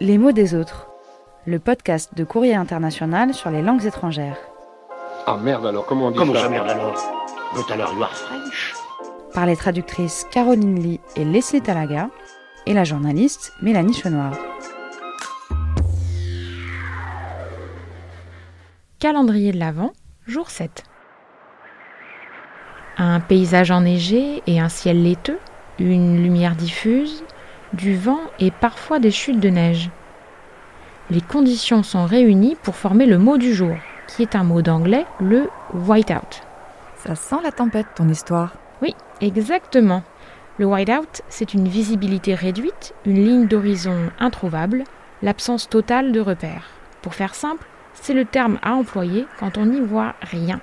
Les mots des autres, le podcast de Courrier International sur les langues étrangères. Ah merde alors, comment on dit Comment ça ça merde alors But alors you are French Par les traductrices Caroline Lee et Leslie Talaga et la journaliste Mélanie Chenoir. Calendrier de l'Avent, jour 7. Un paysage enneigé et un ciel laiteux, une lumière diffuse, du vent et parfois des chutes de neige. Les conditions sont réunies pour former le mot du jour, qui est un mot d'anglais, le whiteout. Ça sent la tempête, ton histoire. Oui, exactement. Le whiteout, c'est une visibilité réduite, une ligne d'horizon introuvable, l'absence totale de repères. Pour faire simple, c'est le terme à employer quand on n'y voit rien.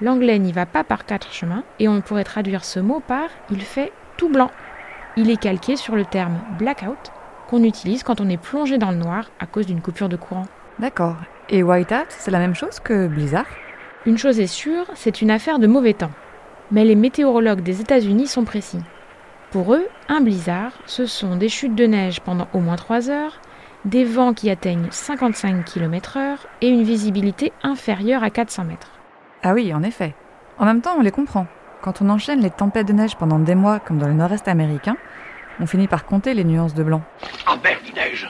L'anglais n'y va pas par quatre chemins et on pourrait traduire ce mot par il fait tout blanc. Il est calqué sur le terme blackout qu'on utilise quand on est plongé dans le noir à cause d'une coupure de courant. D'accord. Et whiteout, c'est la même chose que blizzard? Une chose est sûre, c'est une affaire de mauvais temps. Mais les météorologues des États-Unis sont précis. Pour eux, un blizzard, ce sont des chutes de neige pendant au moins 3 heures, des vents qui atteignent 55 km/h et une visibilité inférieure à 400 mètres. Ah oui, en effet. En même temps, on les comprend. Quand on enchaîne les tempêtes de neige pendant des mois, comme dans le nord-est américain, on finit par compter les nuances de blanc. Ah merde, il neige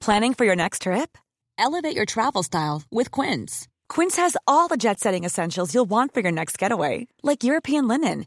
Planning for your next trip? Elevate your travel style with Quince. Quince has all the jet setting essentials you'll want for your next getaway, like European linen,